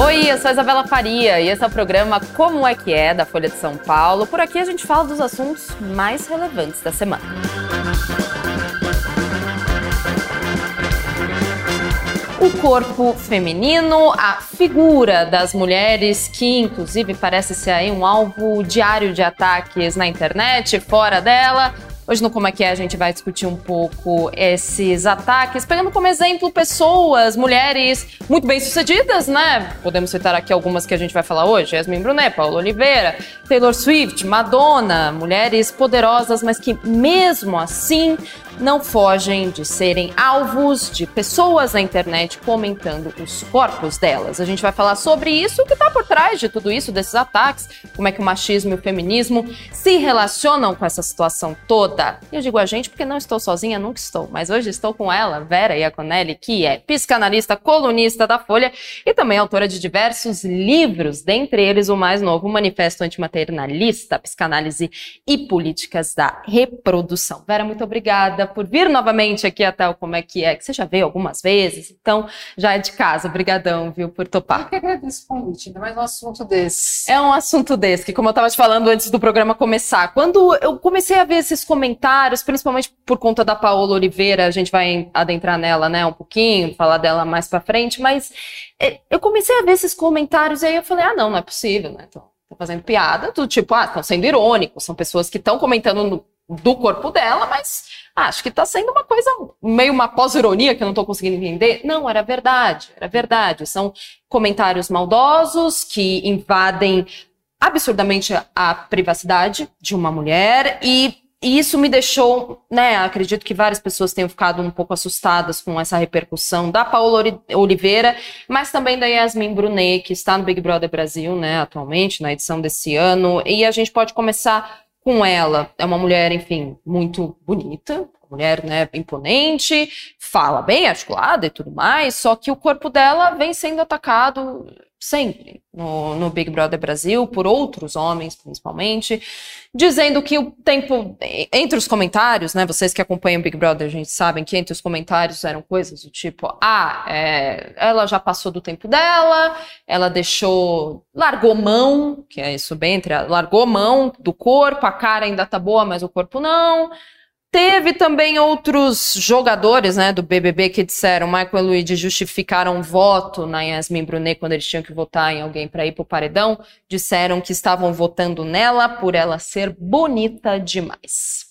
Oi, eu sou a Isabela Faria e esse é o programa Como é que é da Folha de São Paulo. Por aqui a gente fala dos assuntos mais relevantes da semana. O corpo feminino, a figura das mulheres, que inclusive parece ser aí um alvo diário de ataques na internet, fora dela. Hoje no Como é que é a gente vai discutir um pouco esses ataques, pegando como exemplo pessoas, mulheres muito bem-sucedidas, né? Podemos citar aqui algumas que a gente vai falar hoje: Yasmin Brunet, Paula Oliveira, Taylor Swift, Madonna, mulheres poderosas, mas que mesmo assim não fogem de serem alvos de pessoas na internet comentando os corpos delas. A gente vai falar sobre isso, o que está por trás de tudo isso, desses ataques, como é que o machismo e o feminismo se relacionam com essa situação toda. E eu digo a gente porque não estou sozinha, nunca estou, mas hoje estou com ela, Vera Iaconelli, que é psicanalista, colunista da Folha e também autora de diversos livros, dentre eles o mais novo, Manifesto Antimaternalista, Psicanálise e Políticas da Reprodução. Vera, muito obrigada por vir novamente aqui até o Como é que é, que você já veio algumas vezes, então já é de casa. Obrigadão, viu, por topar. Eu que agradeço o convite, ainda mais um assunto desse. É um assunto desse, que como eu estava te falando antes do programa começar, quando eu comecei a ver esses comentários, principalmente por conta da Paola Oliveira, a gente vai adentrar nela, né, um pouquinho, falar dela mais para frente, mas é, eu comecei a ver esses comentários e aí eu falei, ah, não, não é possível, né, então, tô fazendo piada, do tipo, ah, estão sendo irônicos, são pessoas que estão comentando no, do corpo dela, mas acho que está sendo uma coisa meio uma pós-ironia que eu não estou conseguindo entender. Não, era verdade, era verdade. São comentários maldosos que invadem absurdamente a privacidade de uma mulher e e isso me deixou, né? Acredito que várias pessoas tenham ficado um pouco assustadas com essa repercussão da Paola Oliveira, mas também da Yasmin Brunet, que está no Big Brother Brasil, né, atualmente, na edição desse ano. E a gente pode começar com ela. É uma mulher, enfim, muito bonita, mulher, né, imponente, fala bem, articulada e tudo mais, só que o corpo dela vem sendo atacado sempre no, no, Big Brother Brasil, por outros homens principalmente, dizendo que o tempo, entre os comentários, né, vocês que acompanham o Big Brother, a gente sabem que entre os comentários eram coisas do tipo, ah, é, ela já passou do tempo dela, ela deixou, largou mão, que é isso bem entre, largou mão do corpo, a cara ainda tá boa, mas o corpo não, Teve também outros jogadores né, do BBB que disseram, Michael e Luigi justificaram voto na Yasmin Brunet quando eles tinham que votar em alguém para ir para o paredão, disseram que estavam votando nela por ela ser bonita demais.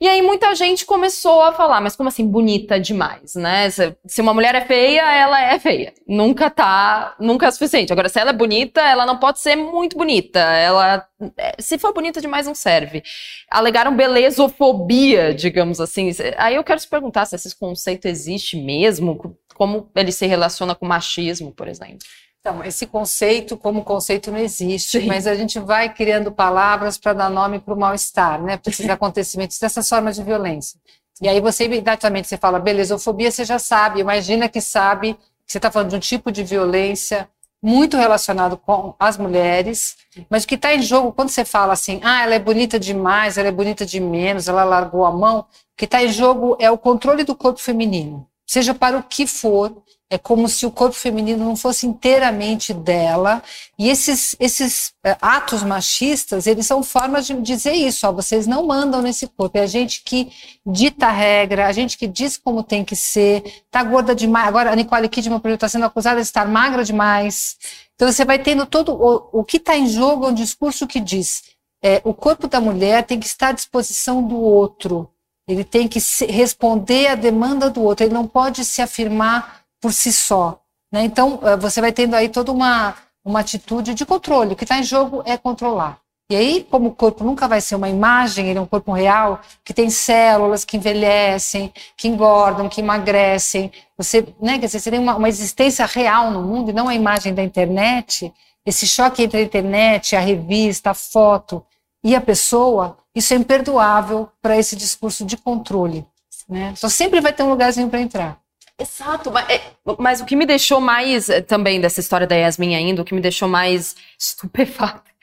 E aí muita gente começou a falar, mas como assim bonita demais, né? Se uma mulher é feia, ela é feia. Nunca tá, nunca é suficiente. Agora, se ela é bonita, ela não pode ser muito bonita. Ela, é, se for bonita demais, não serve. Alegaram belezofobia, digamos assim. Aí eu quero te perguntar se esse conceito existe mesmo, como ele se relaciona com machismo, por exemplo. Então, esse conceito, como conceito, não existe, Sim. mas a gente vai criando palavras para dar nome para o mal-estar, né? Para esses acontecimentos, dessas formas de violência. E aí você imediatamente você fala, belezofobia, você já sabe, imagina que sabe que você está falando de um tipo de violência muito relacionado com as mulheres, mas o que está em jogo, quando você fala assim, ah, ela é bonita demais, ela é bonita de menos, ela largou a mão, o que está em jogo é o controle do corpo feminino, seja para o que for, é como se o corpo feminino não fosse inteiramente dela. E esses, esses é, atos machistas, eles são formas de dizer isso. Ó, vocês não mandam nesse corpo. É a gente que dita a regra, a gente que diz como tem que ser. Tá gorda demais. Agora a Nicole Kidman, por está sendo acusada de estar magra demais. Então você vai tendo todo... O, o que está em jogo é um discurso que diz é, o corpo da mulher tem que estar à disposição do outro. Ele tem que responder à demanda do outro. Ele não pode se afirmar por si só. Né? Então, eh, você vai tendo aí toda uma, uma atitude de controle. O que está em jogo é controlar. E aí, como o corpo nunca vai ser uma imagem, ele é um corpo real, que tem células que envelhecem, que engordam, que emagrecem. Você, né, quer dizer, você tem uma, uma existência real no mundo e não a imagem da internet. Esse choque entre a internet, a revista, a foto e a pessoa, isso é imperdoável para esse discurso de controle. Né? Então sempre vai ter um lugarzinho para entrar. Exato, mas, é, mas, o que me deixou mais eh, também dessa história da Yasmin ainda, o que me deixou mais estupefata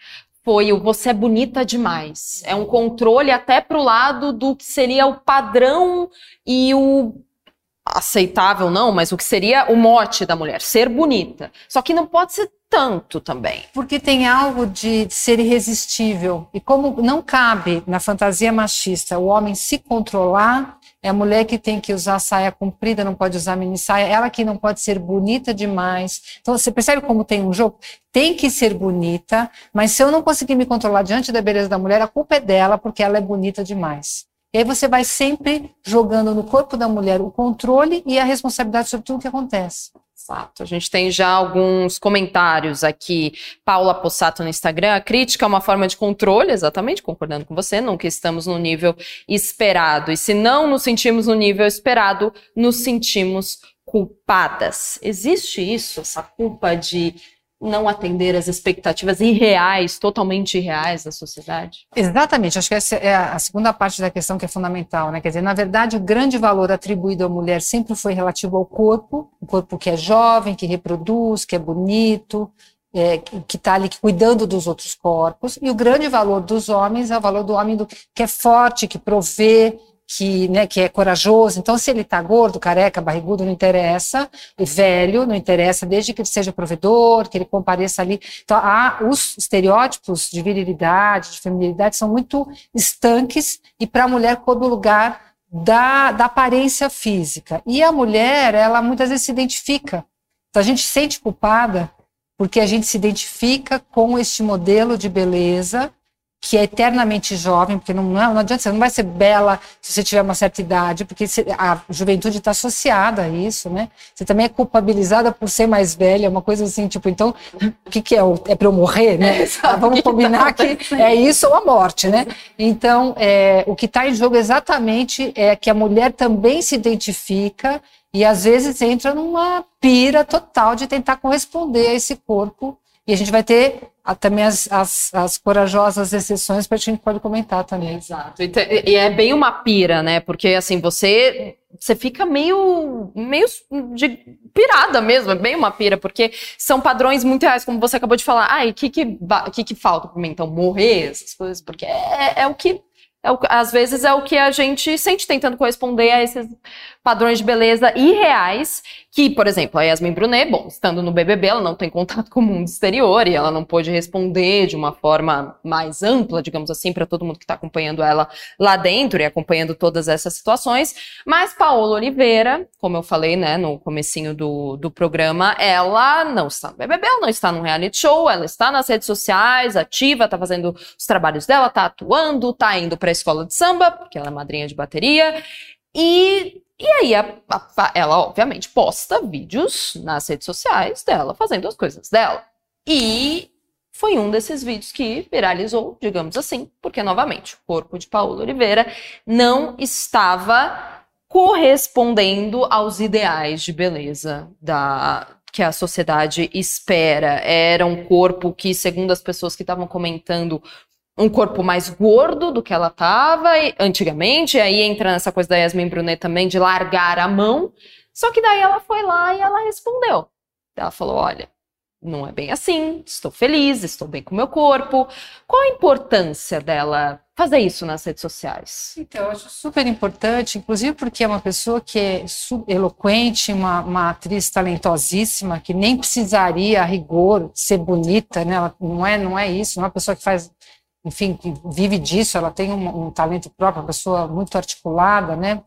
foi o você é bonita demais. É um controle até pro lado do que seria o padrão e o aceitável não, mas o que seria o mote da mulher, ser bonita. Só que não pode ser tanto também. Porque tem algo de ser irresistível. E como não cabe na fantasia machista o homem se controlar, é a mulher que tem que usar saia comprida, não pode usar mini saia, ela que não pode ser bonita demais. Então você percebe como tem um jogo? Tem que ser bonita, mas se eu não conseguir me controlar diante da beleza da mulher, a culpa é dela porque ela é bonita demais. E aí você vai sempre jogando no corpo da mulher o controle e a responsabilidade sobre tudo o que acontece. Exato. A gente tem já alguns comentários aqui. Paula Possato no Instagram. A crítica é uma forma de controle, exatamente, concordando com você. Nunca estamos no nível esperado. E se não nos sentimos no nível esperado, nos sentimos culpadas. Existe isso, essa culpa de não atender às expectativas irreais, totalmente irreais da sociedade? Exatamente, acho que essa é a segunda parte da questão que é fundamental, né? Quer dizer, na verdade, o grande valor atribuído à mulher sempre foi relativo ao corpo, o corpo que é jovem, que reproduz, que é bonito, é, que está ali cuidando dos outros corpos, e o grande valor dos homens é o valor do homem do, que é forte, que provê, que, né, que é corajoso. Então, se ele está gordo, careca, barrigudo, não interessa. E velho, não interessa, desde que ele seja provedor, que ele compareça ali. Então, há, os estereótipos de virilidade, de feminilidade, são muito estanques e para a mulher coube o lugar da, da aparência física. E a mulher, ela muitas vezes se identifica. Então, a gente se sente culpada porque a gente se identifica com este modelo de beleza que é eternamente jovem, porque não, não adianta, você não vai ser bela se você tiver uma certa idade, porque a juventude está associada a isso, né? Você também é culpabilizada por ser mais velha, uma coisa assim, tipo, então, o que, que é? É para eu morrer, né? Ah, vamos combinar que é isso ou a morte, né? Então, é, o que está em jogo exatamente é que a mulher também se identifica e às vezes entra numa pira total de tentar corresponder a esse corpo e a gente vai ter também as, as, as corajosas exceções que a gente pode comentar também. Exato. E, te, e, é bem uma pira, né? Porque assim, você você fica meio meio de pirada mesmo, é bem uma pira, porque são padrões muito reais, como você acabou de falar. Ai, o que que, que que falta para mim então morrer, essas coisas, porque é, é o que é o, às vezes é o que a gente sente tentando corresponder a esses padrões de beleza irreais, que, por exemplo, a Yasmin Brunet, bom, estando no BBB, ela não tem contato com o mundo exterior e ela não pôde responder de uma forma mais ampla, digamos assim, para todo mundo que está acompanhando ela lá dentro e acompanhando todas essas situações. Mas Paola Oliveira, como eu falei, né, no comecinho do, do programa, ela não está no BBB, ela não está no reality show, ela está nas redes sociais, ativa, está fazendo os trabalhos dela, está atuando, está indo para a escola de samba, porque ela é madrinha de bateria, e e aí, a, a, ela, obviamente, posta vídeos nas redes sociais dela fazendo as coisas dela. E foi um desses vídeos que viralizou, digamos assim, porque, novamente, o corpo de Paulo Oliveira não estava correspondendo aos ideais de beleza da, que a sociedade espera. Era um corpo que, segundo as pessoas que estavam comentando, um corpo mais gordo do que ela estava antigamente, aí entra nessa coisa da Yasmin Brunet também de largar a mão. Só que daí ela foi lá e ela respondeu. Ela falou: olha, não é bem assim, estou feliz, estou bem com o meu corpo. Qual a importância dela fazer isso nas redes sociais? Então, eu acho super importante, inclusive porque é uma pessoa que é eloquente, uma, uma atriz talentosíssima, que nem precisaria, a rigor, ser bonita, né? Ela não é, não é isso, não é uma pessoa que faz enfim, que vive disso, ela tem um, um talento próprio, uma pessoa muito articulada, né?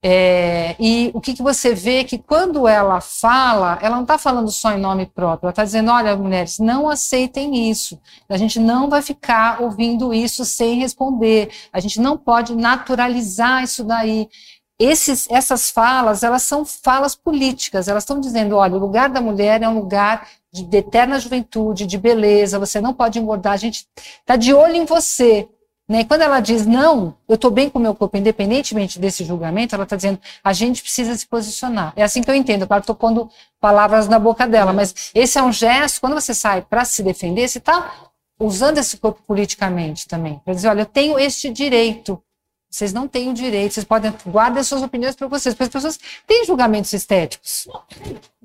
É, e o que, que você vê que quando ela fala, ela não está falando só em nome próprio, ela está dizendo: olha, mulheres, não aceitem isso. A gente não vai ficar ouvindo isso sem responder. A gente não pode naturalizar isso daí. Esses, essas falas, elas são falas políticas, elas estão dizendo: olha, o lugar da mulher é um lugar de, de eterna juventude, de beleza, você não pode engordar, a gente está de olho em você. Né? E quando ela diz, não, eu estou bem com o meu corpo, independentemente desse julgamento, ela está dizendo, a gente precisa se posicionar. É assim que eu entendo, claro, estou pondo palavras na boca dela, mas esse é um gesto, quando você sai para se defender, você está usando esse corpo politicamente também, para dizer, olha, eu tenho este direito, vocês não têm o direito, vocês podem guardar suas opiniões para vocês, porque as pessoas têm julgamentos estéticos.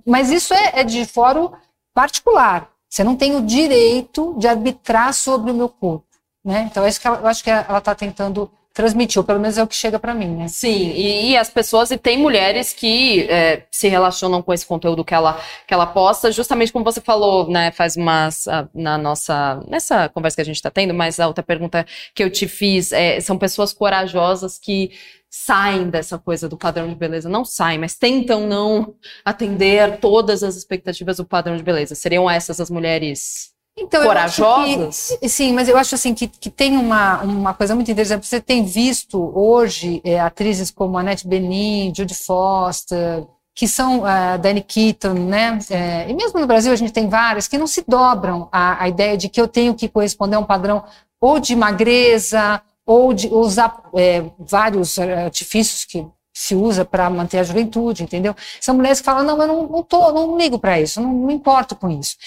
Mas isso é, é de fórum particular. Você não tem o direito de arbitrar sobre o meu corpo. Né? Então, é isso que ela, eu acho que ela está tentando transmitir, ou pelo menos é o que chega para mim, né? Sim, e, e, as pessoas, e tem mulheres que é, se relacionam com esse conteúdo que ela, que ela posta, justamente como você falou, né, faz umas, na nossa, nessa conversa que a gente está tendo, mas a outra pergunta que eu te fiz, é, são pessoas corajosas que saem dessa coisa do padrão de beleza, não saem, mas tentam não atender todas as expectativas do padrão de beleza. Seriam essas as mulheres então, corajosas? Que, sim, mas eu acho assim que, que tem uma, uma coisa muito interessante. Você tem visto hoje é, atrizes como Annette Benin, Judy Foster, que são uh, Danny Keaton, né? É, e mesmo no Brasil a gente tem várias que não se dobram à, à ideia de que eu tenho que corresponder a um padrão ou de magreza ou de usar é, vários artifícios que se usa para manter a juventude, entendeu? São mulheres que falam, não, eu não, não, tô, não ligo para isso, não me importo com isso.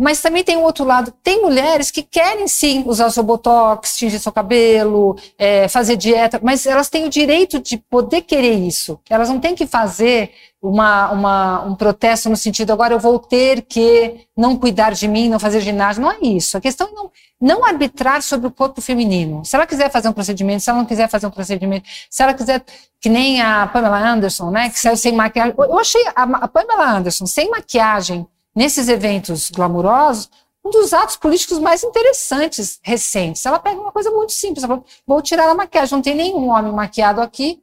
Mas também tem o outro lado, tem mulheres que querem sim usar seu botox, tingir seu cabelo, é, fazer dieta, mas elas têm o direito de poder querer isso. Elas não têm que fazer uma, uma, um protesto no sentido, agora eu vou ter que não cuidar de mim, não fazer ginásio. Não é isso. A questão é não, não arbitrar sobre o corpo feminino. Se ela quiser fazer um procedimento, se ela não quiser fazer um procedimento, se ela quiser, que nem a Pamela Anderson, né, que saiu sem maquiagem. Eu achei a, a Pamela Anderson sem maquiagem nesses eventos glamurosos, um dos atos políticos mais interessantes recentes. Ela pega uma coisa muito simples, ela fala, vou tirar a maquiagem, não tem nenhum homem maquiado aqui,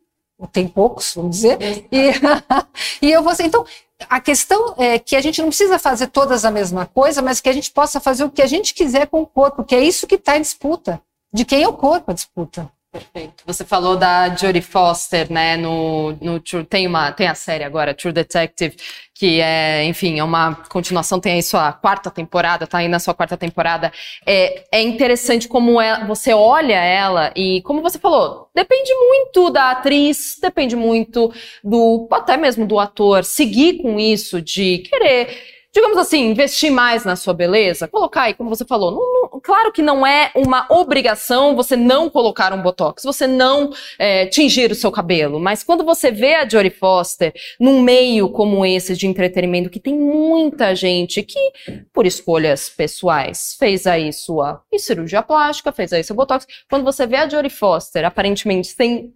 tem poucos, vamos dizer, e, e eu vou então, a questão é que a gente não precisa fazer todas a mesma coisa, mas que a gente possa fazer o que a gente quiser com o corpo, que é isso que está em disputa, de quem é o corpo a disputa. Perfeito. Você falou da Jodie Foster, né? No, no tem uma tem a série agora, True Detective, que é, enfim, é uma continuação. Tem aí sua quarta temporada, tá aí na sua quarta temporada. É, é interessante como é, você olha ela e, como você falou, depende muito da atriz, depende muito do até mesmo do ator seguir com isso de querer digamos assim, investir mais na sua beleza, colocar aí, como você falou, não, não, claro que não é uma obrigação você não colocar um botox, você não é, tingir o seu cabelo, mas quando você vê a Jodie Foster num meio como esse de entretenimento, que tem muita gente que, por escolhas pessoais, fez aí sua cirurgia plástica, fez aí seu botox, quando você vê a Jodie Foster aparentemente sem,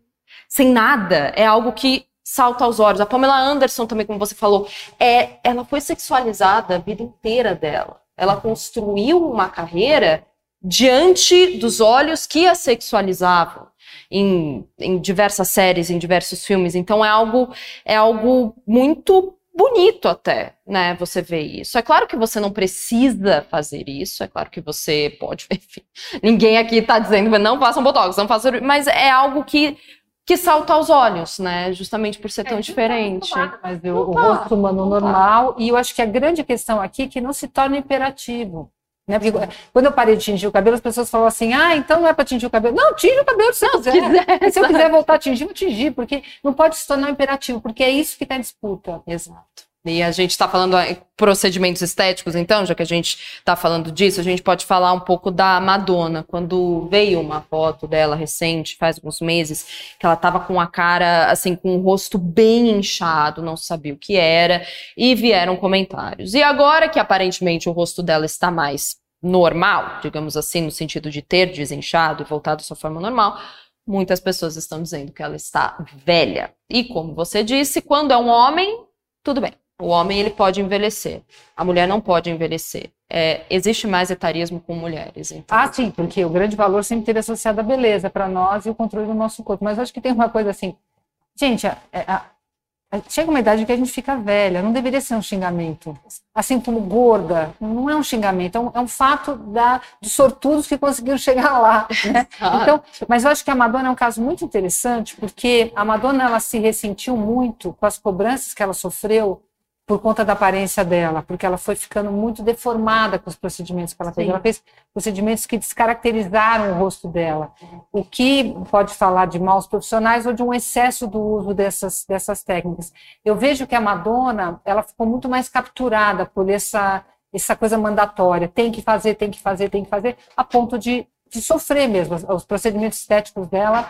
sem nada, é algo que salta aos olhos. A Pamela Anderson também, como você falou, é, ela foi sexualizada a vida inteira dela. Ela construiu uma carreira diante dos olhos que a sexualizavam em, em diversas séries, em diversos filmes. Então é algo é algo muito bonito até, né? Você vê isso. É claro que você não precisa fazer isso, é claro que você pode, enfim. Ninguém aqui está dizendo não façam botox, não façam, mas é algo que que salta aos olhos, né? Justamente por ser tão é, diferente. Tá mas o, o rosto humano normal, e eu acho que a grande questão aqui é que não se torna imperativo. Né? Porque quando eu parei de tingir o cabelo, as pessoas falam assim: ah, então não é para tingir o cabelo. Não, tinge o cabelo se não, quiser. quiser. Se eu quiser voltar a tingir, vou tingir, porque não pode se tornar imperativo, porque é isso que está em disputa. Exato. E a gente está falando em procedimentos estéticos, então, já que a gente está falando disso, a gente pode falar um pouco da Madonna. Quando veio uma foto dela recente, faz alguns meses, que ela estava com a cara, assim, com o rosto bem inchado, não sabia o que era, e vieram comentários. E agora que aparentemente o rosto dela está mais normal, digamos assim, no sentido de ter desinchado e voltado à sua forma normal, muitas pessoas estão dizendo que ela está velha. E como você disse, quando é um homem, tudo bem o homem ele pode envelhecer, a mulher não pode envelhecer. É, existe mais etarismo com mulheres. Então. Ah, sim, porque o grande valor sempre teve associado à beleza para nós e o controle do nosso corpo. Mas acho que tem uma coisa assim, gente, a, a, a, chega uma idade que a gente fica velha, não deveria ser um xingamento. Assim como gorda, não é um xingamento, é um, é um fato da, de sortudos que conseguiram chegar lá. Né? Então, mas eu acho que a Madonna é um caso muito interessante, porque a Madonna ela se ressentiu muito com as cobranças que ela sofreu por conta da aparência dela, porque ela foi ficando muito deformada com os procedimentos que ela fez. Sim. Ela fez procedimentos que descaracterizaram o rosto dela, o que pode falar de maus profissionais ou de um excesso do uso dessas, dessas técnicas. Eu vejo que a Madonna, ela ficou muito mais capturada por essa, essa coisa mandatória, tem que fazer, tem que fazer, tem que fazer, a ponto de, de sofrer mesmo. Os procedimentos estéticos dela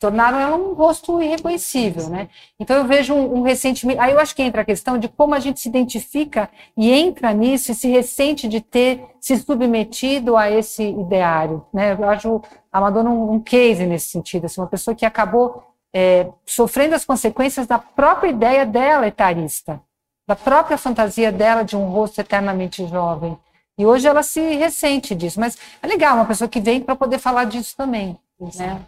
tornaram ela um rosto irreconhecível, né? Então eu vejo um, um, ressentimento. Aí eu acho que entra a questão de como a gente se identifica e entra nisso e se ressente de ter se submetido a esse ideário, né? Eu acho a Madonna um, um case nesse sentido, assim, uma pessoa que acabou é, sofrendo as consequências da própria ideia dela etarista, da própria fantasia dela de um rosto eternamente jovem. E hoje ela se ressente disso. Mas é legal, uma pessoa que vem para poder falar disso também. Né?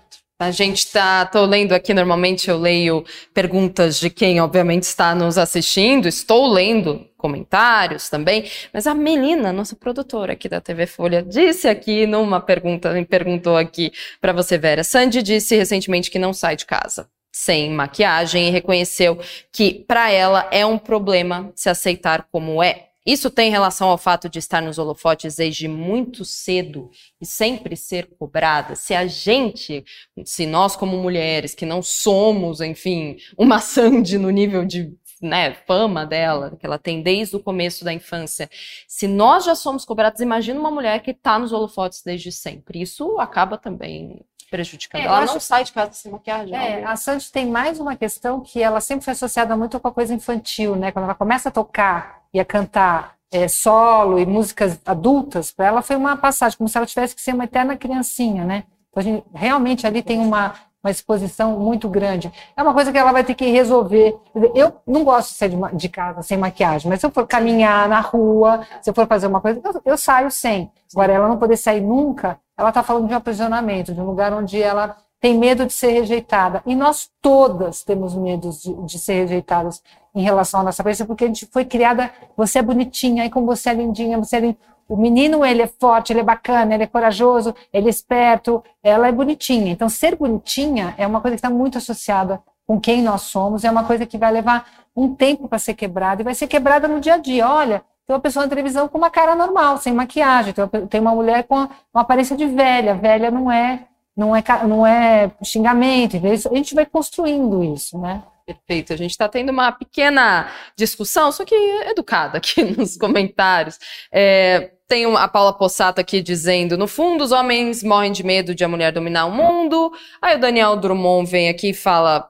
A gente está, estou lendo aqui, normalmente eu leio perguntas de quem, obviamente, está nos assistindo, estou lendo comentários também, mas a Melina, nossa produtora aqui da TV Folha, disse aqui numa pergunta, me perguntou aqui para você, Vera. Sandy disse recentemente que não sai de casa sem maquiagem e reconheceu que para ela é um problema se aceitar como é. Isso tem relação ao fato de estar nos holofotes desde muito cedo e sempre ser cobrada. Se a gente, se nós como mulheres que não somos, enfim, uma Sandy no nível de né, fama dela, que ela tem desde o começo da infância, se nós já somos cobradas, imagina uma mulher que está nos holofotes desde sempre. Isso acaba também prejudicando. É, ela não sai de casa sem maquiagem. É, a Sandy tem mais uma questão que ela sempre foi associada muito com a coisa infantil, né? Quando ela começa a tocar ia cantar é, solo e músicas adultas, para ela foi uma passagem, como se ela tivesse que ser uma eterna criancinha, né? Então, a gente, realmente ali tem uma, uma exposição muito grande. É uma coisa que ela vai ter que resolver. Eu não gosto de sair de, casa sem maquiagem, mas se eu for caminhar na rua, se eu for fazer uma coisa, eu, eu saio sem. Agora, ela não poder sair nunca, ela está falando de um aprisionamento, de um lugar onde ela tem medo de ser rejeitada. E nós todas temos medo de, de ser rejeitadas em relação à nossa aparência, porque a gente foi criada, você é bonitinha, aí como você é lindinha, você é. O menino, ele é forte, ele é bacana, ele é corajoso, ele é esperto, ela é bonitinha. Então, ser bonitinha é uma coisa que está muito associada com quem nós somos, é uma coisa que vai levar um tempo para ser quebrada, e vai ser quebrada no dia a dia. Olha, tem uma pessoa na televisão com uma cara normal, sem maquiagem, tem uma mulher com uma aparência de velha, velha não é não é, não é xingamento, a gente vai construindo isso, né? Perfeito. A gente está tendo uma pequena discussão, só que educada aqui nos comentários. É, tem a Paula Possato aqui dizendo: no fundo, os homens morrem de medo de a mulher dominar o mundo. Aí o Daniel Drummond vem aqui e fala: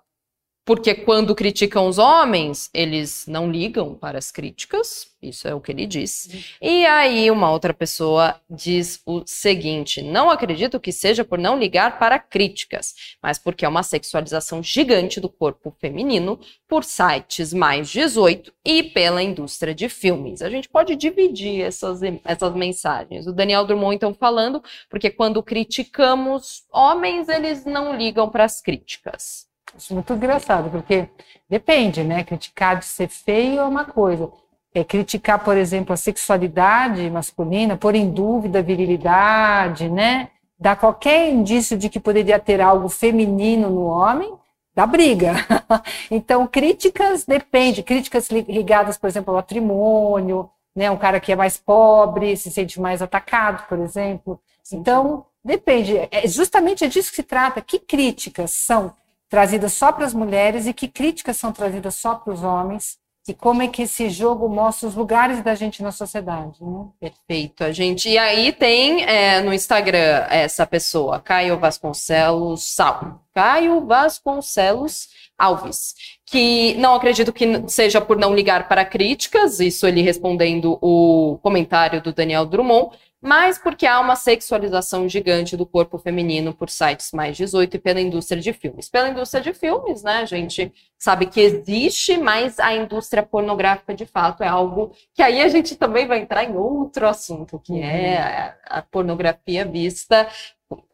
porque quando criticam os homens, eles não ligam para as críticas, isso é o que ele diz. Uhum. E aí uma outra pessoa diz o seguinte: não acredito que seja por não ligar para críticas, mas porque é uma sexualização gigante do corpo feminino por sites mais 18 e pela indústria de filmes. A gente pode dividir essas, essas mensagens. O Daniel Drummond então falando, porque quando criticamos homens, eles não ligam para as críticas. Isso é muito engraçado, porque depende, né? Criticar de ser feio é uma coisa. É criticar, por exemplo, a sexualidade masculina, pôr em dúvida a virilidade, né? Dar qualquer indício de que poderia ter algo feminino no homem, dá briga. então, críticas depende, críticas ligadas, por exemplo, ao matrimônio, né? Um cara que é mais pobre se sente mais atacado, por exemplo. Então, depende. É justamente disso que se trata. Que críticas são trazidas só para as mulheres e que críticas são trazidas só para os homens e como é que esse jogo mostra os lugares da gente na sociedade. Né? Perfeito, a gente. E aí tem é, no Instagram essa pessoa, Caio Vasconcelos Sal. Caio Vasconcelos Alves, que não acredito que seja por não ligar para críticas, isso ele respondendo o comentário do Daniel Drummond, mas porque há uma sexualização gigante do corpo feminino por sites mais 18 e pela indústria de filmes. Pela indústria de filmes, né, a gente sabe que existe, mas a indústria pornográfica de fato é algo que aí a gente também vai entrar em outro assunto, que é uhum. a, a pornografia vista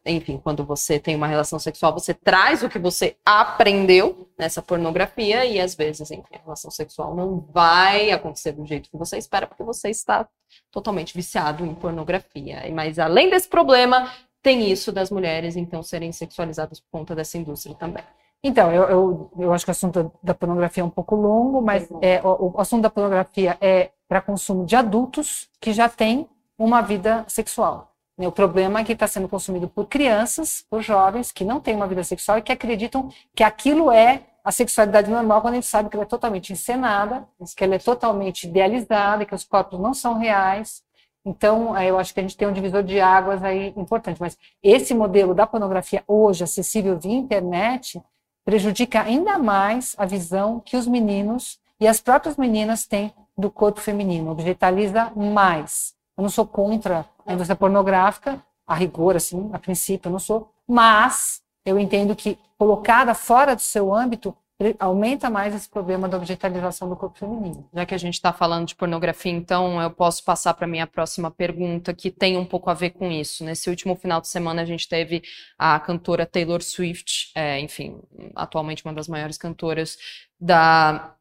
enfim, quando você tem uma relação sexual, você traz o que você aprendeu nessa pornografia e às vezes, enfim, a relação sexual não vai acontecer do jeito que você espera porque você está totalmente viciado em pornografia. Mas além desse problema, tem isso das mulheres então serem sexualizadas por conta dessa indústria também. Então, eu, eu, eu acho que o assunto da pornografia é um pouco longo, mas é, o, o assunto da pornografia é para consumo de adultos que já têm uma vida sexual. O problema é que está sendo consumido por crianças, por jovens que não têm uma vida sexual e que acreditam que aquilo é a sexualidade normal, quando a gente sabe que ela é totalmente encenada, que ela é totalmente idealizada, que os corpos não são reais. Então, eu acho que a gente tem um divisor de águas aí importante. Mas esse modelo da pornografia hoje acessível via internet prejudica ainda mais a visão que os meninos e as próprias meninas têm do corpo feminino, objetaliza mais. Eu não sou contra a indústria pornográfica, a rigor, assim, a princípio, eu não sou, mas eu entendo que colocada fora do seu âmbito, aumenta mais esse problema da objetalização do corpo feminino. Já que a gente está falando de pornografia, então eu posso passar para minha próxima pergunta, que tem um pouco a ver com isso. Nesse último final de semana, a gente teve a cantora Taylor Swift, é, enfim, atualmente uma das maiores cantoras da,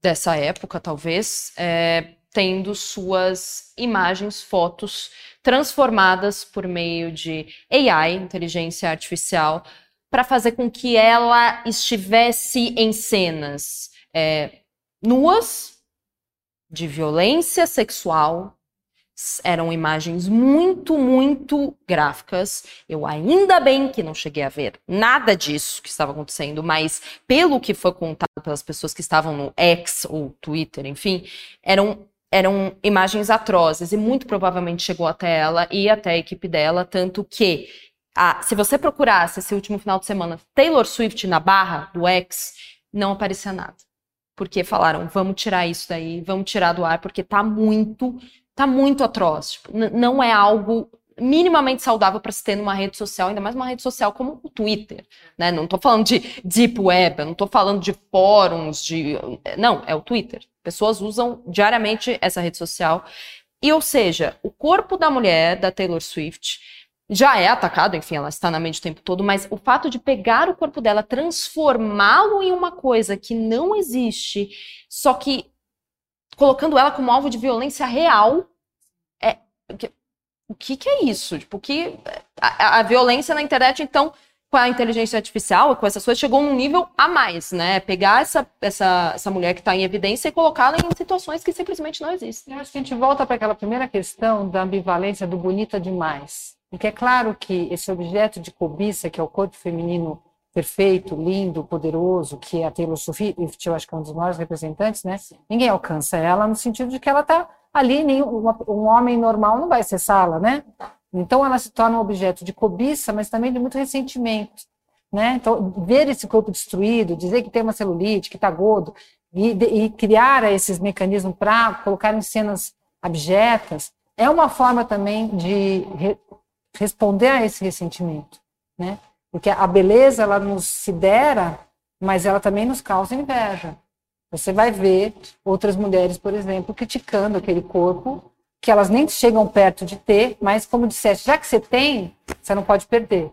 dessa época, talvez, é, tendo suas imagens, fotos transformadas por meio de AI, inteligência artificial, para fazer com que ela estivesse em cenas é, nuas, de violência sexual. Eram imagens muito, muito gráficas. Eu ainda bem que não cheguei a ver nada disso que estava acontecendo, mas pelo que foi contado pelas pessoas que estavam no X ou Twitter, enfim, eram eram imagens atrozes e muito provavelmente chegou até ela e até a equipe dela, tanto que ah, se você procurasse esse último final de semana Taylor Swift na barra do X, não aparecia nada. Porque falaram, vamos tirar isso daí, vamos tirar do ar, porque tá muito, tá muito atroz. Tipo, não é algo minimamente saudável para se ter numa rede social, ainda mais uma rede social como o Twitter, né? Não estou falando de deep web, não estou falando de fóruns, de não, é o Twitter. Pessoas usam diariamente essa rede social. E ou seja, o corpo da mulher da Taylor Swift já é atacado, enfim, ela está na mente o tempo todo, mas o fato de pegar o corpo dela, transformá-lo em uma coisa que não existe, só que colocando ela como alvo de violência real, é o que, que é isso? Tipo, que a, a, violência na internet, então, com a inteligência artificial, com essas coisas, chegou num nível a mais, né? Pegar essa, essa, essa mulher que está em evidência e colocá-la em situações que simplesmente não existem. Eu acho que a gente volta para aquela primeira questão da ambivalência do bonita demais. Porque é claro que esse objeto de cobiça, que é o corpo feminino perfeito, lindo, poderoso, que é a Taylor Swift, eu acho que é um dos maiores representantes, né? Ninguém alcança ela no sentido de que ela está ali, nenhum, um homem normal não vai acessá-la, né? Então ela se torna um objeto de cobiça, mas também de muito ressentimento, né? Então ver esse corpo destruído, dizer que tem uma celulite, que está gordo, e, e criar esses mecanismos para colocar em cenas abjetas, é uma forma também de responder a esse ressentimento, né? Porque a beleza ela nos sidera, mas ela também nos causa inveja. Você vai ver outras mulheres, por exemplo, criticando aquele corpo que elas nem chegam perto de ter, mas como disseste, já que você tem, você não pode perder.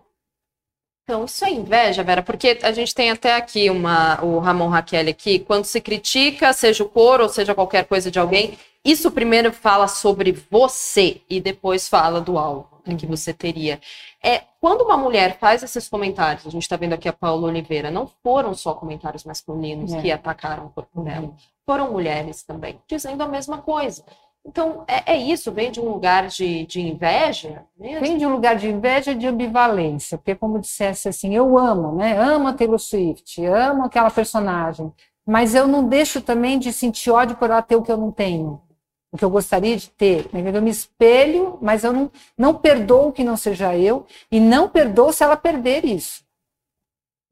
Então, isso é inveja, Vera, porque a gente tem até aqui uma, o Ramon Raquel aqui, quando se critica, seja o cor ou seja qualquer coisa de alguém, isso primeiro fala sobre você e depois fala do algo uhum. que você teria. É, quando uma mulher faz esses comentários, a gente está vendo aqui a Paula Oliveira, não foram só comentários masculinos é. que atacaram o corpo dela, foram mulheres também, dizendo a mesma coisa. Então, é, é, isso, vem de um lugar de, de inveja? Mesmo? Vem de um lugar de inveja e de ambivalência, porque como dissesse assim, eu amo, né? Amo a Taylor Swift, amo aquela personagem, mas eu não deixo também de sentir ódio por ela ter o que eu não tenho o que eu gostaria de ter. Né? Eu me espelho, mas eu não, não perdoo que não seja eu, e não perdoo se ela perder isso.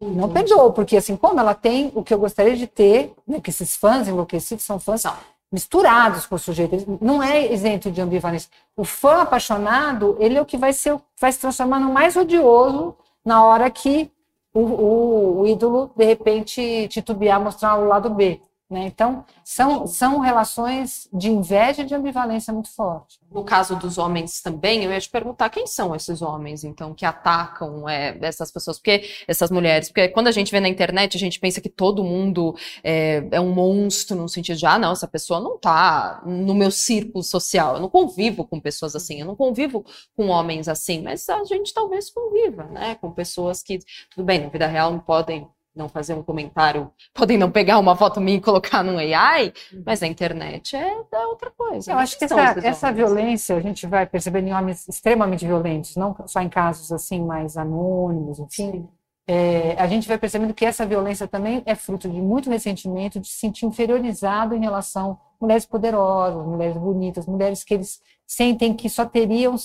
Não perdoo, porque assim, como ela tem o que eu gostaria de ter, né, que esses fãs enlouquecidos são fãs não, misturados com o sujeito, ele não é isento de ambivalência. O fã apaixonado, ele é o que vai, ser, vai se transformar no mais odioso na hora que o, o, o ídolo, de repente, titubear, mostrar o lado B. Né? Então, são, são relações de inveja e de ambivalência muito forte. No caso dos homens também, eu ia te perguntar quem são esses homens, então, que atacam é, essas pessoas, porque essas mulheres, porque quando a gente vê na internet, a gente pensa que todo mundo é, é um monstro, no sentido de, ah, não, essa pessoa não tá no meu círculo social, eu não convivo com pessoas assim, eu não convivo com homens assim, mas a gente talvez conviva, né, com pessoas que, tudo bem, na vida real não podem não fazer um comentário, podem não pegar uma foto minha e colocar no AI, uhum. mas a internet é, é outra coisa. Eu acho que essa, essa violência a gente vai percebendo em homens extremamente violentos, não só em casos assim mais anônimos, enfim. É, a gente vai percebendo que essa violência também é fruto de muito ressentimento, de se sentir inferiorizado em relação mulheres poderosas, mulheres bonitas, mulheres que eles sentem que só teriam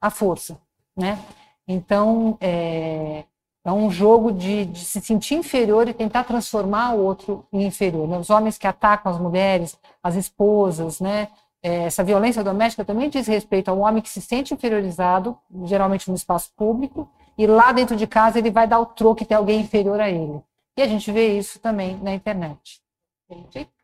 a força, né? Então, é, é um jogo de, de, se sentir inferior e tentar transformar o outro em inferior. Né? Os homens que atacam as mulheres, as esposas, né? É, essa violência doméstica também diz respeito ao homem que se sente inferiorizado, geralmente no espaço público, e lá dentro de casa ele vai dar o troco e ter alguém inferior a ele. E a gente vê isso também na internet.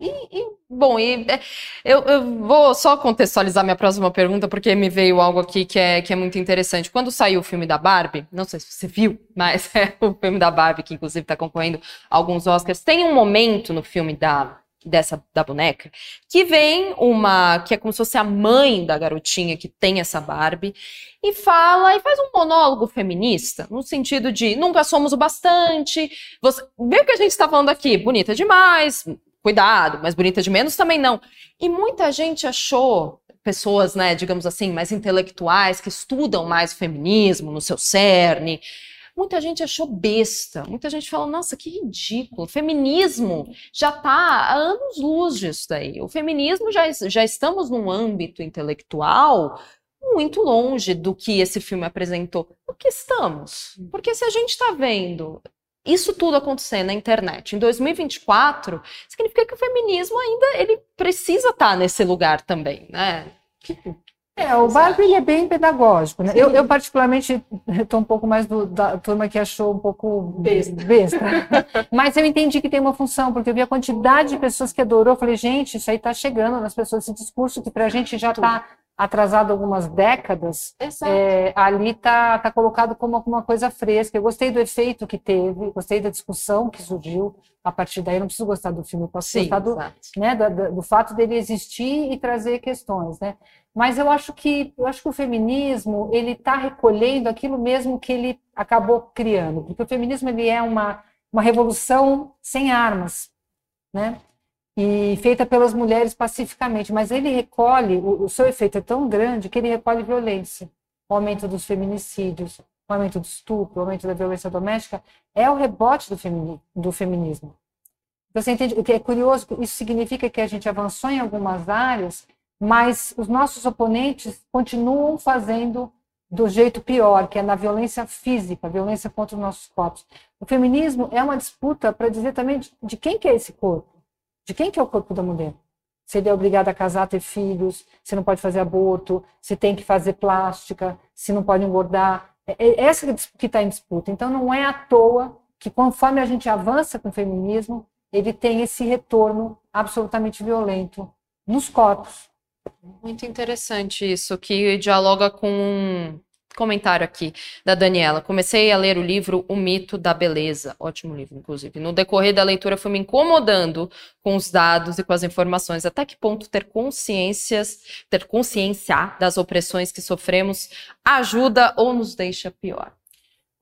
E, e, bom, e, é, eu, eu, vou só contextualizar minha próxima pergunta, porque me veio algo aqui que é, que é muito interessante. Quando saiu o filme da Barbie, não sei se você viu, mas é o filme da Barbie, que inclusive está concorrendo alguns Oscars, tem um momento no filme da, dessa da boneca que vem uma que é como se fosse a mãe da garotinha que tem essa Barbie e fala e faz um monólogo feminista no sentido de nunca somos o bastante você vê o que a gente está falando aqui bonita demais cuidado, mas bonita de menos também não. E muita gente achou, pessoas, né, digamos assim, mais intelectuais, que estudam mais o feminismo no seu cerne, muita gente achou besta. Muita gente falou, nossa, que ridículo. O feminismo já está há anos luz disso daí. O feminismo já, já estamos num âmbito intelectual muito longe do que esse filme apresentou. Por que estamos? Porque se a gente está vendo isso tudo acontecer na internet em 2024, significa que o feminismo ainda ele precisa estar nesse lugar também, né? É, o Barbie é bem pedagógico, né? Eu, eu, particularmente estou um pouco mais do, da turma que achou um pouco besta. besta. Mas eu entendi que tem uma função, porque eu vi a quantidade de pessoas que adorou. Eu falei, gente, isso aí está chegando nas pessoas, esse discurso que para a gente já está atrasado algumas décadas, é, ali está tá colocado como alguma coisa fresca. Eu gostei do efeito que teve, gostei da discussão que surgiu a partir daí. Eu não preciso gostar do filme, posso Sim, gostar do, né, do, do, fato dele existir e trazer questões, né? Mas eu acho que eu acho que o feminismo ele está recolhendo aquilo mesmo que ele acabou criando, porque o feminismo ele é uma uma revolução sem armas, né? E feita pelas mulheres pacificamente, mas ele recolhe, o, o, seu efeito é tão grande que ele recolhe violência, o aumento dos feminicídios, o aumento do estupro, o aumento da violência doméstica, é o rebote do, femini, do feminismo. Então, você entende? O que é curioso, isso significa que a gente avançou em algumas áreas, mas os nossos oponentes continuam fazendo do jeito pior, que é na violência física, violência contra os nossos corpos. O feminismo é uma disputa para dizer também de, de quem que é esse corpo de quem que é o corpo da mulher? Se ele é obrigado a casar, ter filhos, se não pode fazer aborto, se tem que fazer plástica, se não pode engordar. É, é essa que está em disputa. Então não é à toa que conforme a gente avança com o feminismo, ele tem esse retorno absolutamente violento nos corpos. Muito interessante isso, que dialoga com comentário aqui da Daniela. Comecei a ler o livro O Mito da Beleza. Ótimo livro, inclusive. No decorrer da leitura, fui me incomodando com os dados e com as informações. Até que ponto ter consciências, ter consciência das opressões que sofremos ajuda ou nos deixa pior?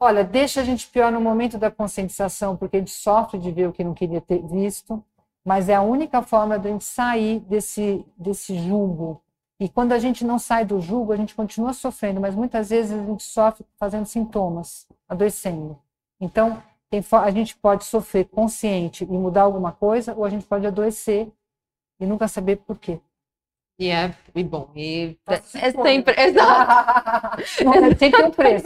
Olha, deixa a gente pior no momento da conscientização, porque a gente sofre de ver o que não queria ter visto, mas é a única forma de a gente sair desse, desse julgo e quando a gente não sai do jugo, a gente continua sofrendo, mas muitas vezes a gente sofre fazendo sintomas, adoecendo. Então, tem, a gente pode sofrer consciente e mudar alguma coisa, ou a gente pode adoecer e nunca saber por quê. E é e bom, e é, é sempre. Exato. é, sempre um preço.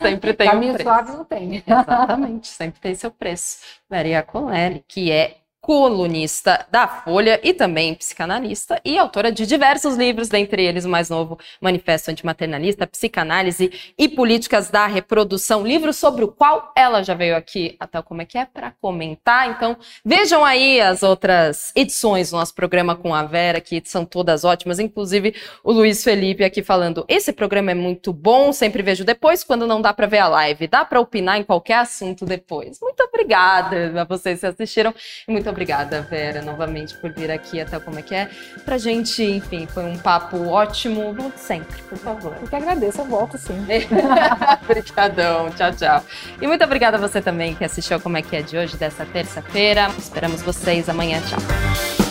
Sempre tem Caminho um preço. suave não tem. Exatamente, sempre tem seu preço. Maria Coleri, que é colunista da Folha e também psicanalista e autora de diversos livros, dentre eles o mais novo Manifesto Antimaternalista, Psicanálise e Políticas da Reprodução, livro sobre o qual ela já veio aqui até como é que é para comentar. Então, vejam aí as outras edições do nosso programa com a Vera, que são todas ótimas, inclusive o Luiz Felipe aqui falando: "Esse programa é muito bom, sempre vejo depois quando não dá para ver a live. Dá para opinar em qualquer assunto depois". Muito obrigada a vocês que assistiram e muito obrigada, Vera, novamente por vir aqui até como é que é. Pra gente, enfim, foi um papo ótimo. Volte sempre, por favor. Eu que agradeço, eu volto sim. Obrigadão, tchau, tchau. E muito obrigada a você também que assistiu Como é que é de hoje, dessa terça-feira. Esperamos vocês amanhã. Tchau.